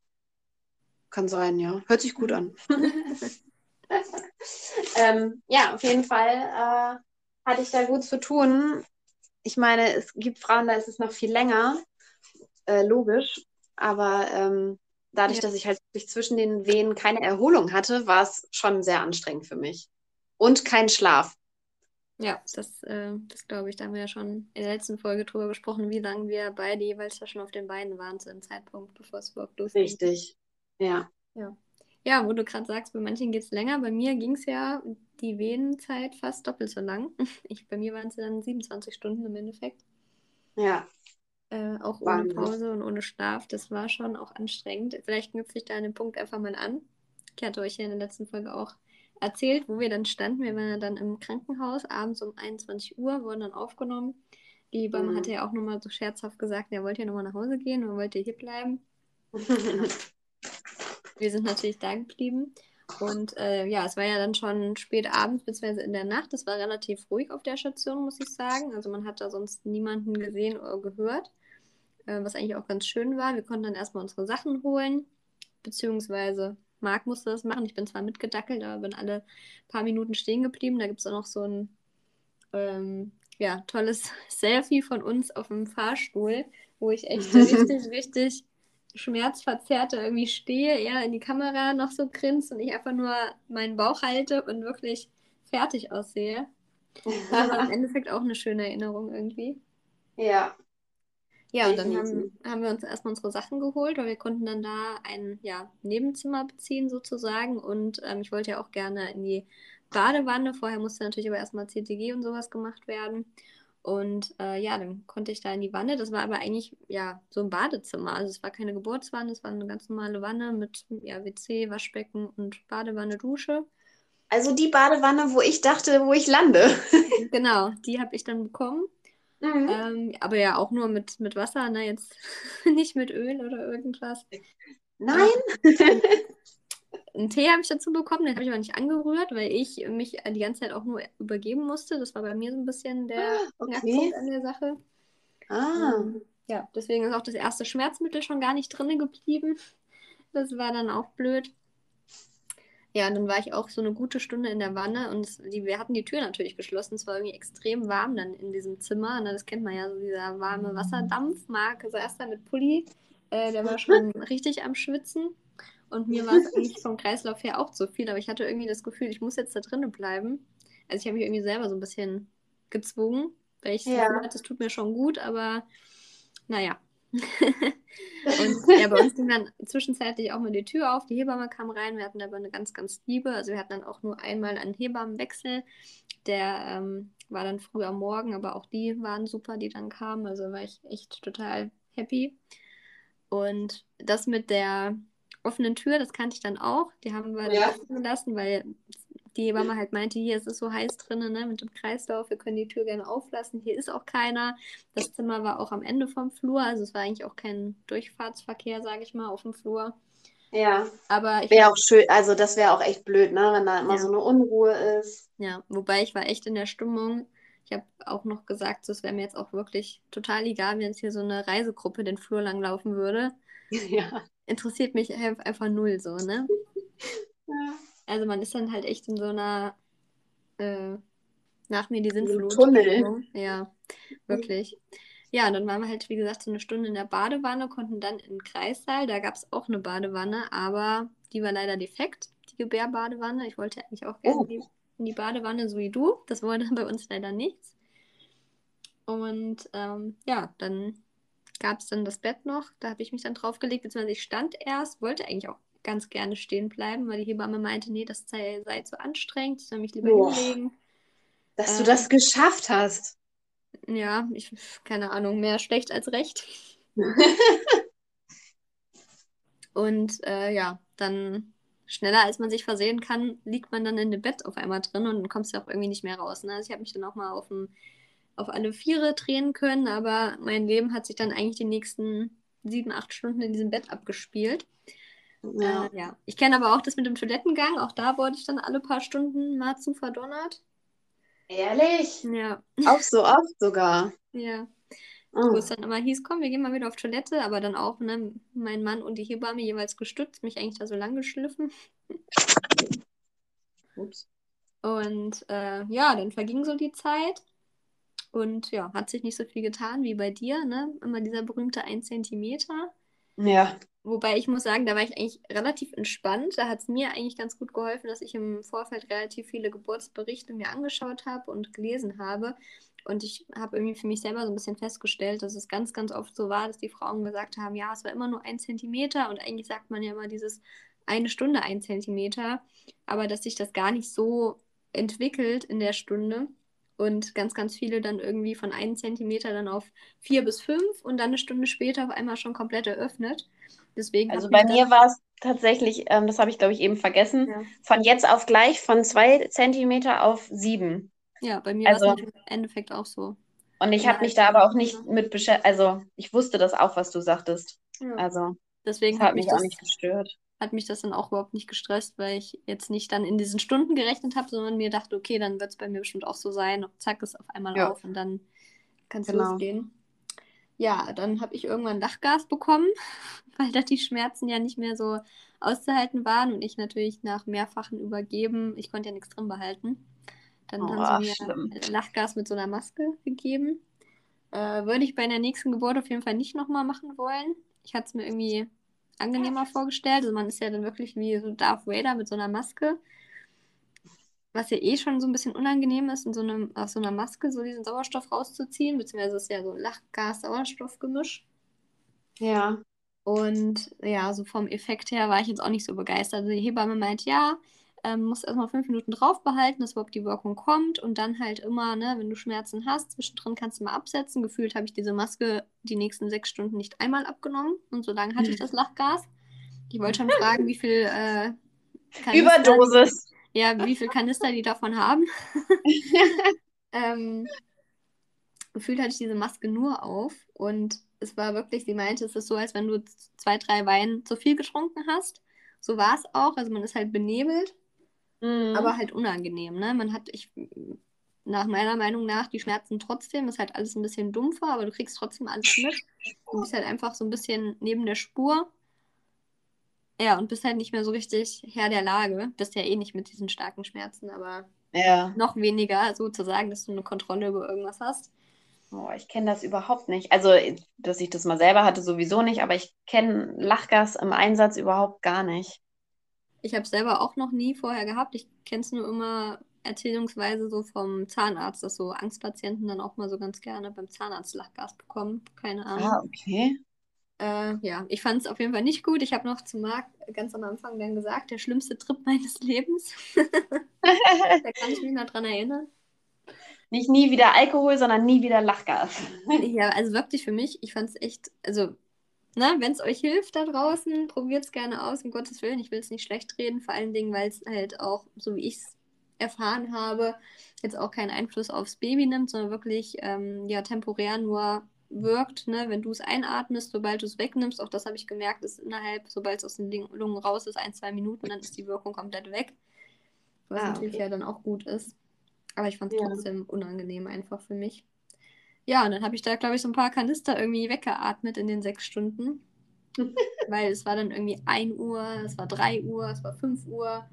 A: Kann sein, ja. Hört sich gut an. ähm, ja, auf jeden Fall äh, hatte ich da gut zu tun. Ich meine, es gibt Frauen, da ist es noch viel länger, äh, logisch. Aber ähm, dadurch, ja. dass ich halt zwischen den Wehen keine Erholung hatte, war es schon sehr anstrengend für mich. Und kein Schlaf.
B: Ja, das, äh, das glaube ich. Da haben wir ja schon in der letzten Folge drüber gesprochen, wie lange wir beide jeweils da schon auf den Beinen waren zu dem Zeitpunkt, bevor es überhaupt losging.
A: Richtig, ja.
B: Ja, ja wo du gerade sagst, bei manchen geht es länger. Bei mir ging es ja die Venenzeit fast doppelt so lang. Ich, bei mir waren es dann 27 Stunden im Endeffekt.
A: Ja.
B: Äh, auch ohne Pause und ohne Schlaf. Das war schon auch anstrengend. Vielleicht knüpfe ich da an den Punkt einfach mal an. Ich hatte euch ja in der letzten Folge auch erzählt, wo wir dann standen. Wir waren ja dann im Krankenhaus, abends um 21 Uhr, wurden dann aufgenommen. Die Hebamme mhm. hatte ja auch nochmal so scherzhaft gesagt, er wollte ja nochmal nach Hause gehen und wollte hier bleiben. wir sind natürlich da geblieben. Und äh, ja, es war ja dann schon spät abends bzw. in der Nacht. Es war relativ ruhig auf der Station, muss ich sagen. Also man hat da sonst niemanden gesehen oder gehört, äh, was eigentlich auch ganz schön war. Wir konnten dann erstmal unsere Sachen holen, beziehungsweise Marc musste das machen. Ich bin zwar mitgedackelt, aber bin alle paar Minuten stehen geblieben. Da gibt es auch noch so ein ähm, ja, tolles Selfie von uns auf dem Fahrstuhl, wo ich echt richtig, richtig schmerzverzerrt irgendwie stehe, er in die Kamera noch so grinst und ich einfach nur meinen Bauch halte und wirklich fertig aussehe. Aber im Endeffekt auch eine schöne Erinnerung irgendwie.
A: Ja,
B: ja, und dann haben, haben wir uns erstmal unsere Sachen geholt, weil wir konnten dann da ein ja, Nebenzimmer beziehen sozusagen. Und ähm, ich wollte ja auch gerne in die Badewanne. Vorher musste natürlich aber erstmal CTG und sowas gemacht werden. Und äh, ja, dann konnte ich da in die Wanne. Das war aber eigentlich ja so ein Badezimmer. Also es war keine Geburtswanne, es war eine ganz normale Wanne mit ja, WC, Waschbecken und Badewanne, Dusche.
A: Also die Badewanne, wo ich dachte, wo ich lande.
B: genau, die habe ich dann bekommen. Mhm. Ähm, aber ja auch nur mit, mit Wasser, ne? Jetzt nicht mit Öl oder irgendwas.
A: Nein!
B: Einen Tee habe ich dazu bekommen, den habe ich aber nicht angerührt, weil ich mich die ganze Zeit auch nur übergeben musste. Das war bei mir so ein bisschen der ah, okay. an der Sache.
A: Ah.
B: Ähm, ja, deswegen ist auch das erste Schmerzmittel schon gar nicht drin geblieben. Das war dann auch blöd. Ja, und dann war ich auch so eine gute Stunde in der Wanne und es, die, wir hatten die Tür natürlich geschlossen. Es war irgendwie extrem warm dann in diesem Zimmer. Ne? Das kennt man ja, so dieser warme Wasserdampf. Marc saß da mit Pulli, äh, der war schon richtig am Schwitzen. Und mir war es eigentlich vom Kreislauf her auch zu viel, aber ich hatte irgendwie das Gefühl, ich muss jetzt da drinnen bleiben. Also ich habe mich irgendwie selber so ein bisschen gezwungen, weil ich ja. hatte, das tut mir schon gut, aber naja, und ja, bei uns ging dann zwischenzeitlich auch mal die Tür auf, die Hebamme kam rein, wir hatten aber eine ganz, ganz liebe, also wir hatten dann auch nur einmal einen Hebammenwechsel, der ähm, war dann früh am Morgen, aber auch die waren super, die dann kamen, also war ich echt total happy. Und das mit der offenen Tür, das kannte ich dann auch, die haben wir ja. gelassen, weil die Hebamme halt meinte, hier ist es so heiß drinnen, ne, mit dem Kreislauf, wir können die Tür gerne auflassen, hier ist auch keiner. Das Zimmer war auch am Ende vom Flur, also es war eigentlich auch kein Durchfahrtsverkehr, sage ich mal, auf dem Flur.
A: Ja.
B: Aber ich
A: wäre auch schön, also das wäre auch echt blöd, ne, wenn da immer ja. so eine Unruhe ist.
B: Ja, wobei ich war echt in der Stimmung. Ich habe auch noch gesagt, es wäre mir jetzt auch wirklich total egal, wenn jetzt hier so eine Reisegruppe den Flur lang laufen würde.
A: Ja.
B: Interessiert mich einfach null so, ne?
A: Ja.
B: Also man ist dann halt echt in so einer äh, nach mir die
A: Sinnflut. Tunnel.
B: Ja, wirklich. Ja, dann waren wir halt, wie gesagt, so eine Stunde in der Badewanne, konnten dann in den Kreissaal. Da gab es auch eine Badewanne, aber die war leider defekt, die Gebärbadewanne. Ich wollte eigentlich auch gerne oh. in, die, Badewanne, so wie du. Das wurde bei uns leider nichts. Und ähm, ja, dann gab es dann das Bett noch. Da habe ich mich dann draufgelegt, beziehungsweise ich stand erst, wollte eigentlich auch ganz gerne stehen bleiben, weil die Hebamme meinte, nee, das sei, sei zu anstrengend, ich soll mich lieber Boah. hinlegen.
A: Dass ähm, du das geschafft hast.
B: Ja, ich, keine Ahnung, mehr schlecht als recht. und äh, ja, dann schneller als man sich versehen kann, liegt man dann in dem Bett auf einmal drin und dann kommst du auch irgendwie nicht mehr raus. Ne? Also ich habe mich dann auch mal auf, dem, auf alle Viere drehen können, aber mein Leben hat sich dann eigentlich die nächsten sieben, acht Stunden in diesem Bett abgespielt. Ja. Äh, ja. Ich kenne aber auch das mit dem Toilettengang. Auch da wurde ich dann alle paar Stunden mal zu verdonnert.
A: Ehrlich?
B: Ja.
A: Auch so oft sogar.
B: Ja. Oh. Wo es dann immer hieß, komm, wir gehen mal wieder auf Toilette, aber dann auch, ne, mein Mann und die Hebamme jeweils gestützt, mich eigentlich da so lang geschliffen. Ups. Und äh, ja, dann verging so die Zeit. Und ja, hat sich nicht so viel getan wie bei dir, ne? Immer dieser berühmte 1 Zentimeter.
A: Ja.
B: Wobei ich muss sagen, da war ich eigentlich relativ entspannt. Da hat es mir eigentlich ganz gut geholfen, dass ich im Vorfeld relativ viele Geburtsberichte mir angeschaut habe und gelesen habe. Und ich habe irgendwie für mich selber so ein bisschen festgestellt, dass es ganz, ganz oft so war, dass die Frauen gesagt haben, ja, es war immer nur ein Zentimeter und eigentlich sagt man ja immer dieses eine Stunde ein Zentimeter, aber dass sich das gar nicht so entwickelt in der Stunde und ganz, ganz viele dann irgendwie von einem Zentimeter dann auf vier bis fünf und dann eine Stunde später auf einmal schon komplett eröffnet. Deswegen
A: also bei mir war es tatsächlich, ähm, das habe ich glaube ich eben vergessen, ja. von jetzt auf gleich von zwei Zentimeter auf sieben.
B: Ja, bei mir also, war es im Endeffekt auch so.
A: Und ich habe mich da aber auch nicht mit beschäftigt, also ich wusste das auch, was du sagtest. Ja. Also
B: Deswegen
A: das hat mich das, auch nicht gestört.
B: Hat mich das dann auch überhaupt nicht gestresst, weil ich jetzt nicht dann in diesen Stunden gerechnet habe, sondern mir dachte, okay, dann wird es bei mir bestimmt auch so sein. Zack, ist auf einmal ja. auf und dann kann es genau. losgehen ja, dann habe ich irgendwann Lachgas bekommen, weil da die Schmerzen ja nicht mehr so auszuhalten waren und ich natürlich nach mehrfachen Übergeben, ich konnte ja nichts drin behalten. Dann oh, haben sie mir schlimm. Lachgas mit so einer Maske gegeben. Äh, würde ich bei der nächsten Geburt auf jeden Fall nicht nochmal machen wollen. Ich hatte es mir irgendwie angenehmer vorgestellt. Also man ist ja dann wirklich wie so Darth Vader mit so einer Maske was ja eh schon so ein bisschen unangenehm ist, in so einem, aus so einer Maske so diesen Sauerstoff rauszuziehen, beziehungsweise ist ja so Lachgas-Sauerstoffgemisch.
A: Ja.
B: Und ja, so vom Effekt her war ich jetzt auch nicht so begeistert. Also die Hebamme meint, ja, ähm, musst erstmal fünf Minuten drauf behalten, dass überhaupt die Wirkung kommt und dann halt immer, ne, wenn du Schmerzen hast, zwischendrin kannst du mal absetzen. Gefühlt habe ich diese Maske die nächsten sechs Stunden nicht einmal abgenommen und so lange hatte ich das Lachgas. Ich wollte schon fragen, wie viel äh,
A: Überdosis
B: ja, wie viel Kanister die davon haben. ähm, gefühlt hatte ich diese Maske nur auf und es war wirklich, sie meinte, es ist so, als wenn du zwei, drei Wein zu viel getrunken hast. So war es auch, also man ist halt benebelt, mhm. aber halt unangenehm, ne? Man hat, ich, nach meiner Meinung nach, die Schmerzen trotzdem, ist halt alles ein bisschen dumpfer, aber du kriegst trotzdem alles mit. Du bist halt einfach so ein bisschen neben der Spur ja, und bist halt nicht mehr so richtig Herr der Lage. Bist ja eh nicht mit diesen starken Schmerzen, aber
A: ja.
B: noch weniger sozusagen, dass du eine Kontrolle über irgendwas hast.
A: Oh, ich kenne das überhaupt nicht. Also, dass ich das mal selber hatte, sowieso nicht, aber ich kenne Lachgas im Einsatz überhaupt gar nicht.
B: Ich habe es selber auch noch nie vorher gehabt. Ich kenne es nur immer erzählungsweise so vom Zahnarzt, dass so Angstpatienten dann auch mal so ganz gerne beim Zahnarzt Lachgas bekommen. Keine Ahnung.
A: Ah, okay.
B: Äh, ja, ich fand es auf jeden Fall nicht gut. Ich habe noch zu Marc ganz am Anfang dann gesagt, der schlimmste Trip meines Lebens. da kann ich mich noch dran erinnern.
A: Nicht nie wieder Alkohol, sondern nie wieder Lachgas.
B: ja, also wirklich für mich, ich fand es echt, also, wenn es euch hilft da draußen, probiert es gerne aus, um Gottes Willen. Ich will es nicht schlecht reden, vor allen Dingen, weil es halt auch, so wie ich es erfahren habe, jetzt auch keinen Einfluss aufs Baby nimmt, sondern wirklich ähm, ja temporär nur wirkt, ne? wenn du es einatmest, sobald du es wegnimmst, auch das habe ich gemerkt, ist innerhalb, sobald es aus den Lungen raus ist, ein, zwei Minuten, dann ist die Wirkung komplett weg. Was ah, natürlich okay. ja dann auch gut ist. Aber ich fand es ja. trotzdem unangenehm einfach für mich. Ja, und dann habe ich da, glaube ich, so ein paar Kanister irgendwie weggeatmet in den sechs Stunden. Weil es war dann irgendwie 1 Uhr, es war 3 Uhr, es war 5 Uhr.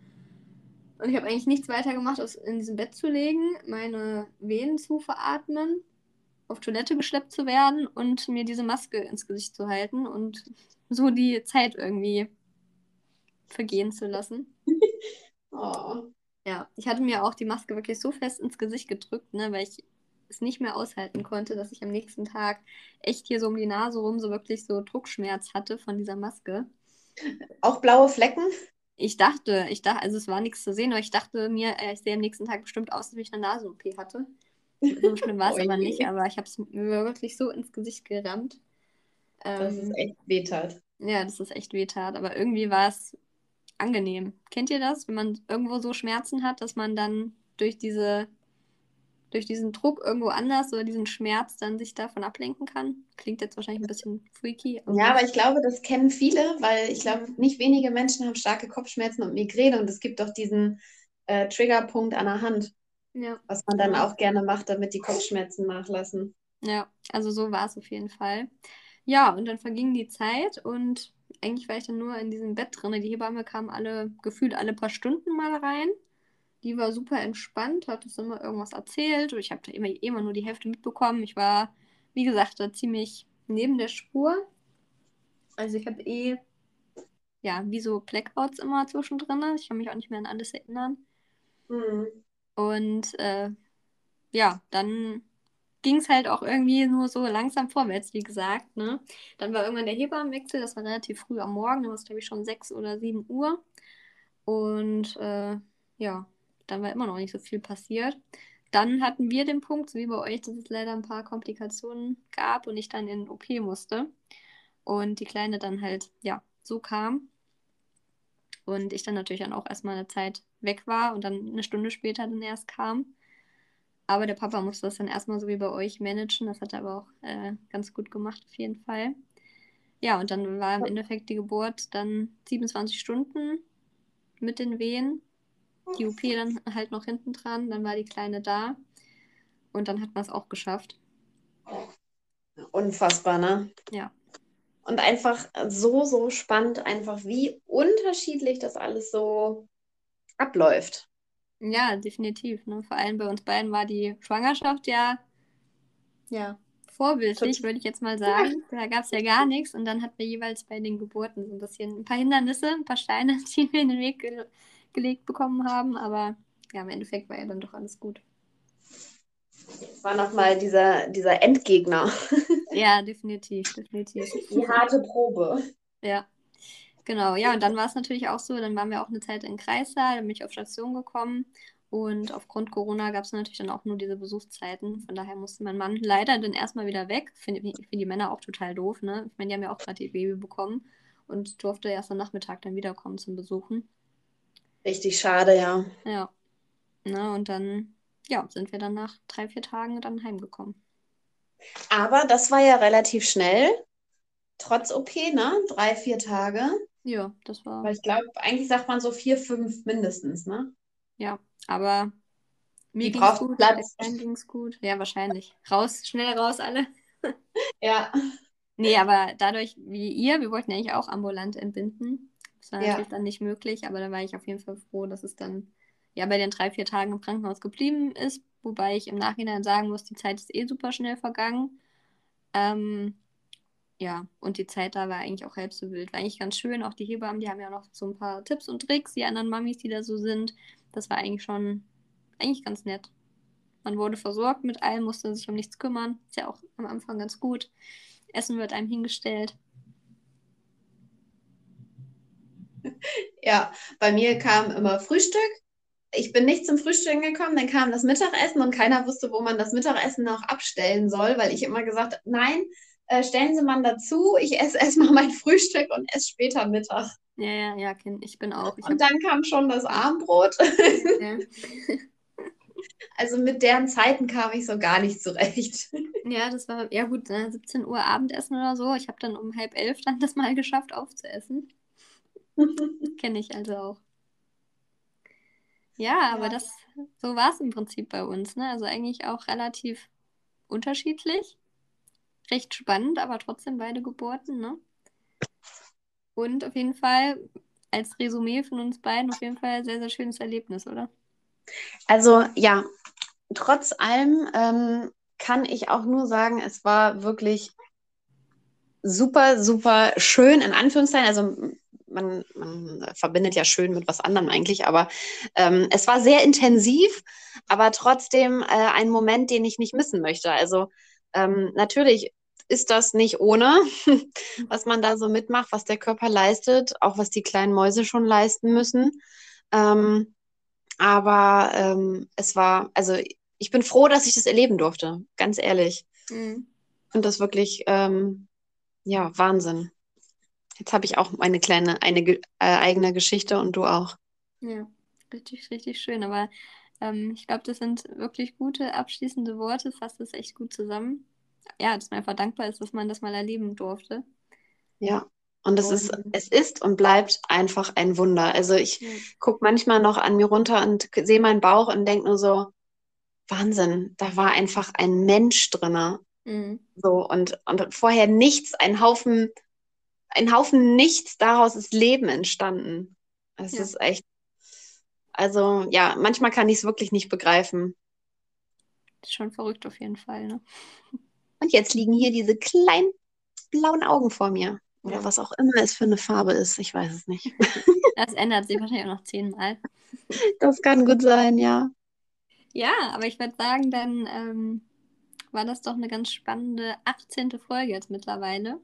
B: Und ich habe eigentlich nichts weiter gemacht, als in diesem Bett zu legen, meine Venen zu veratmen auf Toilette geschleppt zu werden und mir diese Maske ins Gesicht zu halten und so die Zeit irgendwie vergehen zu lassen. oh. Ja, ich hatte mir auch die Maske wirklich so fest ins Gesicht gedrückt, ne, weil ich es nicht mehr aushalten konnte, dass ich am nächsten Tag echt hier so um die Nase rum so wirklich so Druckschmerz hatte von dieser Maske.
A: Auch blaue Flecken?
B: Ich dachte, ich dachte, also es war nichts zu sehen, aber ich dachte mir, äh, ich sehe am nächsten Tag bestimmt aus, als wenn ich eine Nasen-OP hatte. So schlimm war es aber nicht, aber ich habe es mir wirklich so ins Gesicht gerammt.
A: dass es ähm, echt wehtat.
B: Ja, dass es echt wehtat, aber irgendwie war es angenehm. Kennt ihr das, wenn man irgendwo so Schmerzen hat, dass man dann durch diese durch diesen Druck irgendwo anders oder diesen Schmerz dann sich davon ablenken kann. Klingt jetzt wahrscheinlich ein bisschen freaky.
A: Aber ja, aber ich glaube, das kennen viele, weil ich glaube, nicht wenige Menschen haben starke Kopfschmerzen und Migräne und es gibt doch diesen äh, Triggerpunkt an der Hand, ja. was man dann auch gerne macht, damit die Kopfschmerzen nachlassen.
B: Ja, also so war es auf jeden Fall. Ja, und dann verging die Zeit und eigentlich war ich dann nur in diesem Bett drin. Die Hebamme kam alle, gefühlt alle paar Stunden mal rein. Die war super entspannt, hat uns immer irgendwas erzählt. Und ich habe da immer, immer nur die Hälfte mitbekommen. Ich war, wie gesagt, da ziemlich neben der Spur. Also ich habe eh, ja, wie so Blackouts immer zwischendrin. Ich kann mich auch nicht mehr an alles erinnern. Mhm. Und äh, ja, dann ging es halt auch irgendwie nur so langsam vorwärts, wie gesagt. Ne? Dann war irgendwann der Hebammenwechsel, das war relativ früh am Morgen, da war es glaube ich schon 6 oder 7 Uhr. Und äh, ja, dann war immer noch nicht so viel passiert. Dann hatten wir den Punkt, so wie bei euch, dass es leider ein paar Komplikationen gab und ich dann in OP musste. Und die Kleine dann halt, ja, so kam. Und ich dann natürlich dann auch erstmal eine Zeit weg war und dann eine Stunde später dann erst kam. Aber der Papa musste das dann erstmal so wie bei euch managen. Das hat er aber auch äh, ganz gut gemacht, auf jeden Fall. Ja, und dann war im Endeffekt die Geburt dann 27 Stunden mit den Wehen die OP dann halt noch hinten dran, dann war die Kleine da und dann hat man es auch geschafft.
A: Unfassbar, ne?
B: Ja.
A: Und einfach so, so spannend, einfach wie unterschiedlich das alles so abläuft.
B: Ja, definitiv. Ne? Vor allem bei uns beiden war die Schwangerschaft ja, ja vorbildlich, würde ich jetzt mal sagen. Ja. Da gab es ja gar nichts und dann hatten wir jeweils bei den Geburten so ein bisschen ein paar Hindernisse, ein paar Steine, die wir in den Weg gelegt bekommen haben, aber ja, im Endeffekt war ja dann doch alles gut.
A: War nochmal dieser, dieser Endgegner.
B: ja, definitiv, definitiv.
A: Die harte Probe.
B: Ja, genau. Ja, und dann war es natürlich auch so, dann waren wir auch eine Zeit in Kreissaal, dann bin ich auf Station gekommen und aufgrund Corona gab es natürlich dann auch nur diese Besuchszeiten. Von daher musste mein Mann leider dann erstmal wieder weg. Finde find die Männer auch total doof, ne? Ich meine, die haben ja auch gerade ihr Baby bekommen und durfte erst am Nachmittag dann wiederkommen zum Besuchen.
A: Richtig schade, ja.
B: Ja. Na, und dann, ja, sind wir dann nach drei, vier Tagen dann heimgekommen.
A: Aber das war ja relativ schnell, trotz OP, ne? Drei, vier Tage.
B: Ja, das war.
A: Weil ich glaube, eigentlich sagt man so vier, fünf mindestens, ne?
B: Ja, aber mir ging es gut, Platz. gut. Ja, wahrscheinlich. Raus, schnell raus alle.
A: ja.
B: Nee, aber dadurch, wie ihr, wir wollten ja eigentlich auch ambulant entbinden. Das war ja. natürlich dann nicht möglich, aber da war ich auf jeden Fall froh, dass es dann ja bei den drei, vier Tagen im Krankenhaus geblieben ist. Wobei ich im Nachhinein sagen muss, die Zeit ist eh super schnell vergangen. Ähm, ja, und die Zeit da war eigentlich auch halb so wild. War eigentlich ganz schön. Auch die Hebammen, die haben ja noch so ein paar Tipps und Tricks, die anderen Mamis, die da so sind. Das war eigentlich schon, eigentlich ganz nett. Man wurde versorgt mit allem, musste sich um nichts kümmern. Ist ja auch am Anfang ganz gut. Essen wird einem hingestellt.
A: ja, bei mir kam immer Frühstück. Ich bin nicht zum Frühstück gekommen, dann kam das Mittagessen und keiner wusste, wo man das Mittagessen noch abstellen soll, weil ich immer gesagt habe, nein, äh, stellen Sie mal dazu, ich esse erstmal mein Frühstück und esse später Mittag.
B: Ja, ja, ja, Kind, ich bin auch. Ich
A: und dann kam schon das Abendbrot. Ja. Also mit deren Zeiten kam ich so gar nicht zurecht.
B: Ja, das war, ja gut, 17 äh, Uhr Abendessen oder so. Ich habe dann um halb elf dann das mal geschafft aufzuessen. Kenne ich also auch. Ja, aber ja. das, so war es im Prinzip bei uns. Ne? Also eigentlich auch relativ unterschiedlich. Recht spannend, aber trotzdem beide Geburten. Ne? Und auf jeden Fall als Resümee von uns beiden auf jeden Fall ein sehr, sehr schönes Erlebnis, oder?
A: Also ja, trotz allem ähm, kann ich auch nur sagen, es war wirklich super, super schön, in Anführungszeichen. Also man, man verbindet ja schön mit was anderem eigentlich, aber ähm, es war sehr intensiv, aber trotzdem äh, ein Moment, den ich nicht missen möchte. Also ähm, natürlich ist das nicht ohne, was man da so mitmacht, was der Körper leistet, auch was die kleinen Mäuse schon leisten müssen. Ähm, aber ähm, es war, also ich bin froh, dass ich das erleben durfte, ganz ehrlich. Mhm. Und das wirklich, ähm, ja, Wahnsinn. Jetzt habe ich auch meine kleine, eine äh, eigene Geschichte und du auch.
B: Ja, richtig, richtig schön. Aber ähm, ich glaube, das sind wirklich gute abschließende Worte, fasst es echt gut zusammen. Ja, dass man einfach dankbar ist, dass man das mal erleben durfte.
A: Ja, und es ist, es ist und bleibt einfach ein Wunder. Also ich ja. gucke manchmal noch an mir runter und sehe meinen Bauch und denke nur so, Wahnsinn, da war einfach ein Mensch drin. Mhm. So, und, und vorher nichts, ein Haufen, ein Haufen nichts, daraus ist Leben entstanden. Es ja. ist echt, also ja, manchmal kann ich es wirklich nicht begreifen.
B: Schon verrückt auf jeden Fall, ne?
A: Und jetzt liegen hier diese kleinen blauen Augen vor mir. Oder ja. was auch immer es für eine Farbe ist. Ich weiß es nicht.
B: Das ändert sich wahrscheinlich auch noch zehnmal.
A: Das kann gut sein, ja.
B: Ja, aber ich würde sagen, dann ähm, war das doch eine ganz spannende 18. Folge jetzt mittlerweile.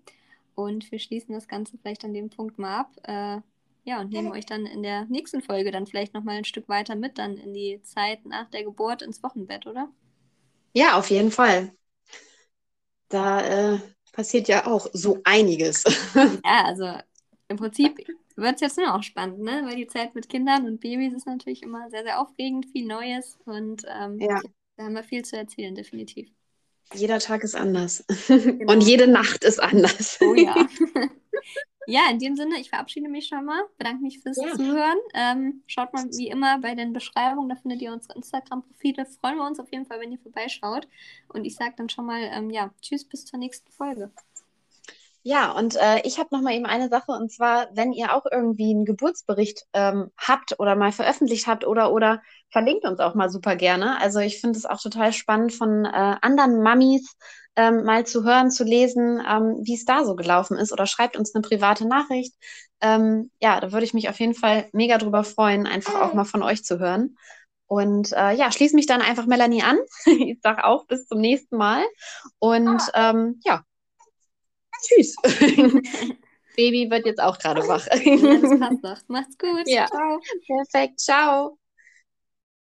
B: Und wir schließen das Ganze vielleicht an dem Punkt mal ab. Äh, ja, und nehmen euch dann in der nächsten Folge dann vielleicht nochmal ein Stück weiter mit, dann in die Zeit nach der Geburt ins Wochenbett, oder?
A: Ja, auf jeden Fall. Da äh, passiert ja auch so einiges.
B: Ja, also im Prinzip wird es jetzt nur auch spannend, ne? Weil die Zeit mit Kindern und Babys ist natürlich immer sehr, sehr aufregend, viel Neues und ähm, ja. da haben wir viel zu erzählen, definitiv.
A: Jeder Tag ist anders. Genau. Und jede Nacht ist anders.
B: Oh ja. Ja, in dem Sinne, ich verabschiede mich schon mal. Bedanke mich fürs ja. Zuhören. Ähm, schaut mal wie immer bei den Beschreibungen, da findet ihr unsere Instagram-Profile. Freuen wir uns auf jeden Fall, wenn ihr vorbeischaut. Und ich sage dann schon mal, ähm, ja, tschüss, bis zur nächsten Folge.
A: Ja, und äh, ich habe noch mal eben eine Sache und zwar, wenn ihr auch irgendwie einen Geburtsbericht ähm, habt oder mal veröffentlicht habt oder oder verlinkt uns auch mal super gerne. Also ich finde es auch total spannend von äh, anderen Mamis ähm, mal zu hören, zu lesen, ähm, wie es da so gelaufen ist oder schreibt uns eine private Nachricht. Ähm, ja, da würde ich mich auf jeden Fall mega drüber freuen, einfach auch mal von euch zu hören. Und äh, ja, schließe mich dann einfach Melanie an. ich sage auch bis zum nächsten Mal. Und ähm, ja, tschüss. Baby wird jetzt auch gerade wach.
B: ja, das passt doch. Macht's gut.
A: Ja. Ciao. Perfekt. Ciao.